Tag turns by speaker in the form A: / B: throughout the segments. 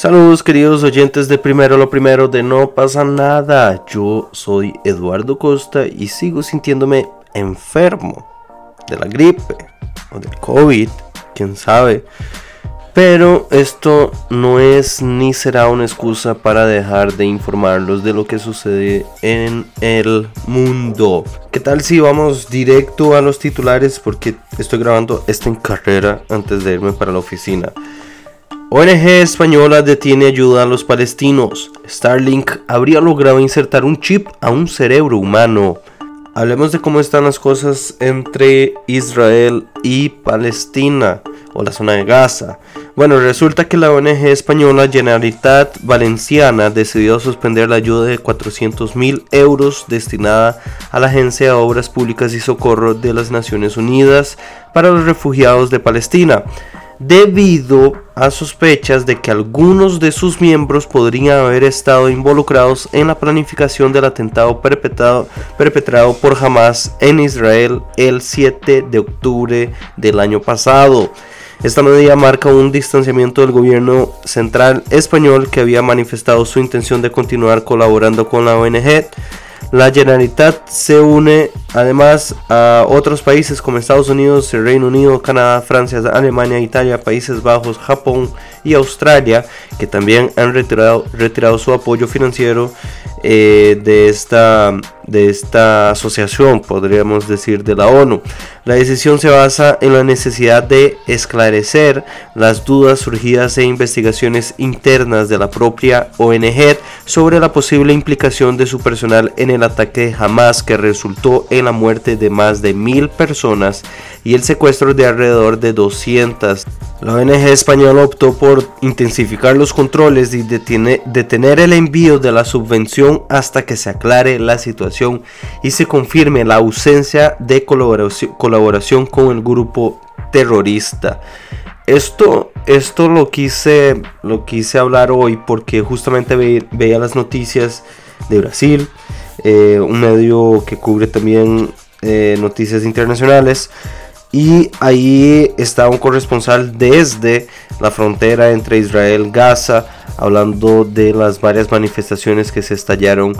A: Saludos queridos oyentes de Primero lo Primero de No pasa nada. Yo soy Eduardo Costa y sigo sintiéndome enfermo de la gripe o del COVID, quién sabe. Pero esto no es ni será una excusa para dejar de informarlos de lo que sucede en el mundo. ¿Qué tal si vamos directo a los titulares? Porque estoy grabando esta en carrera antes de irme para la oficina. ONG española detiene ayuda a los palestinos. Starlink habría logrado insertar un chip a un cerebro humano. Hablemos de cómo están las cosas entre Israel y Palestina o la zona de Gaza. Bueno, resulta que la ONG española Generalitat Valenciana decidió suspender la ayuda de 400 mil euros destinada a la Agencia de Obras Públicas y Socorro de las Naciones Unidas para los refugiados de Palestina debido a sospechas de que algunos de sus miembros podrían haber estado involucrados en la planificación del atentado perpetrado, perpetrado por Hamas en Israel el 7 de octubre del año pasado. Esta medida marca un distanciamiento del gobierno central español que había manifestado su intención de continuar colaborando con la ONG la Generalitat se une además a otros países como Estados Unidos, el Reino Unido, Canadá, Francia, Alemania, Italia, Países Bajos, Japón y Australia, que también han retirado, su apoyo financiero eh, de, esta, de esta asociación, podríamos decir, de la ONU. La decisión se basa en la necesidad de esclarecer las dudas surgidas e investigaciones internas de la propia ONG sobre la posible implicación de su personal en el ataque de Hamas que resultó en la muerte de más de mil personas y el secuestro de alrededor de 200. La ONG española optó por intensificar los controles y detener el envío de la subvención hasta que se aclare la situación y se confirme la ausencia de colaboración, con el grupo terrorista. Esto, esto lo, quise, lo quise hablar hoy porque justamente veía las noticias de Brasil, eh, un medio que cubre también eh, noticias internacionales y ahí está un corresponsal desde la frontera entre Israel y Gaza, hablando de las varias manifestaciones que se estallaron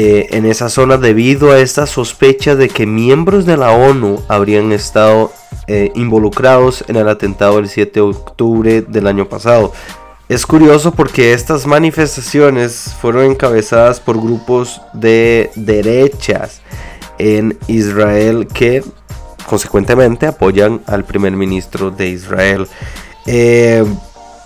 A: eh, en esa zona debido a esta sospecha de que miembros de la ONU habrían estado eh, involucrados en el atentado del 7 de octubre del año pasado. Es curioso porque estas manifestaciones fueron encabezadas por grupos de derechas en Israel que consecuentemente apoyan al primer ministro de Israel. Eh,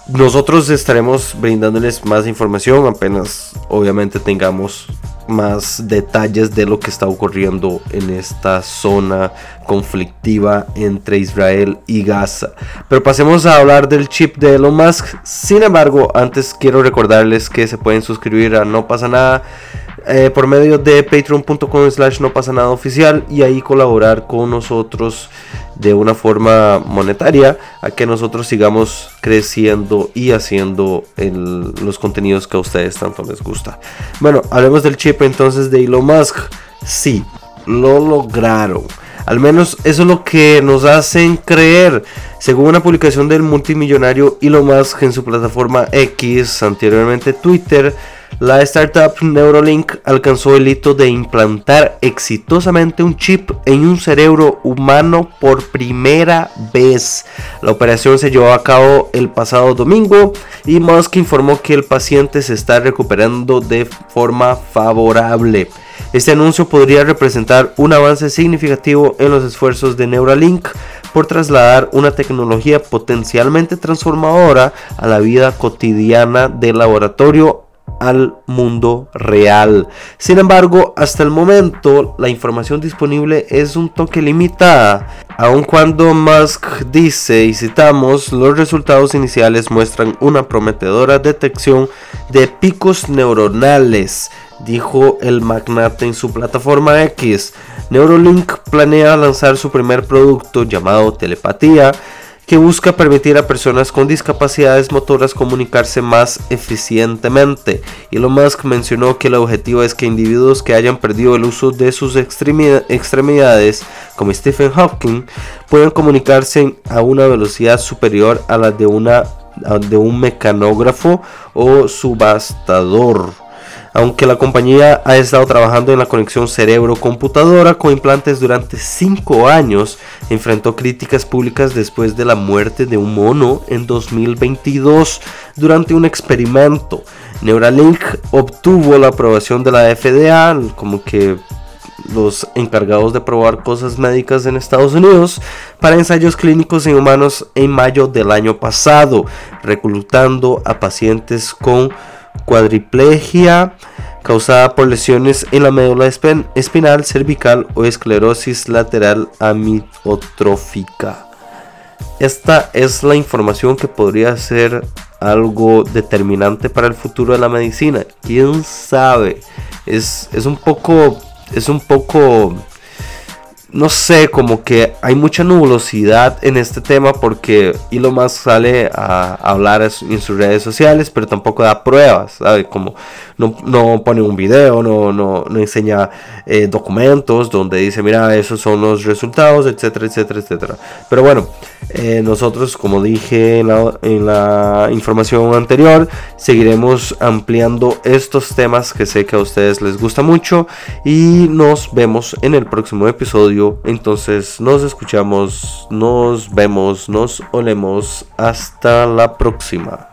A: nosotros estaremos brindándoles más información apenas obviamente tengamos más detalles de lo que está ocurriendo en esta zona conflictiva entre Israel y Gaza. Pero pasemos a hablar del chip de Elon Musk. Sin embargo, antes quiero recordarles que se pueden suscribir a No pasa nada eh, por medio de patreon.com slash no pasa nada oficial y ahí colaborar con nosotros de una forma monetaria a que nosotros sigamos creciendo y haciendo los contenidos que a ustedes tanto les gusta. Bueno, hablemos del chip entonces de Elon Musk. Sí, lo lograron. Al menos eso es lo que nos hacen creer. Según una publicación del multimillonario Elon Musk en su plataforma X, anteriormente Twitter, la startup Neuralink alcanzó el hito de implantar exitosamente un chip en un cerebro humano por primera vez. La operación se llevó a cabo el pasado domingo y Musk informó que el paciente se está recuperando de forma favorable. Este anuncio podría representar un avance significativo en los esfuerzos de Neuralink por trasladar una tecnología potencialmente transformadora a la vida cotidiana del laboratorio al mundo real. Sin embargo, hasta el momento la información disponible es un toque limitada, aun cuando Musk dice, y citamos, los resultados iniciales muestran una prometedora detección de picos neuronales, dijo el magnate en su plataforma X. Neurolink planea lanzar su primer producto llamado Telepatía que busca permitir a personas con discapacidades motoras comunicarse más eficientemente. Elon Musk mencionó que el objetivo es que individuos que hayan perdido el uso de sus extremidades, como Stephen Hawking, puedan comunicarse a una velocidad superior a la de una de un mecanógrafo o subastador. Aunque la compañía ha estado trabajando en la conexión cerebro-computadora con implantes durante 5 años, enfrentó críticas públicas después de la muerte de un mono en 2022 durante un experimento. Neuralink obtuvo la aprobación de la FDA, como que los encargados de probar cosas médicas en Estados Unidos para ensayos clínicos en humanos en mayo del año pasado, reclutando a pacientes con cuadriplegia causada por lesiones en la médula espinal, cervical o esclerosis lateral amiotrófica. Esta es la información que podría ser algo determinante para el futuro de la medicina. ¿Quién sabe? Es, es un poco es un poco no sé, como que hay mucha nubosidad en este tema porque Elon Musk sale a hablar en sus redes sociales, pero tampoco da pruebas. Como no, pone un video, no, no, enseña eh, documentos donde dice, mira, esos son los resultados, etcétera, etcétera, etcétera. Pero bueno, eh, nosotros, como dije en la, información anterior, seguiremos ampliando estos temas que sé que a ustedes les gusta mucho y nos vemos en el próximo entonces nos escuchamos, nos vemos, nos olemos. Hasta la próxima.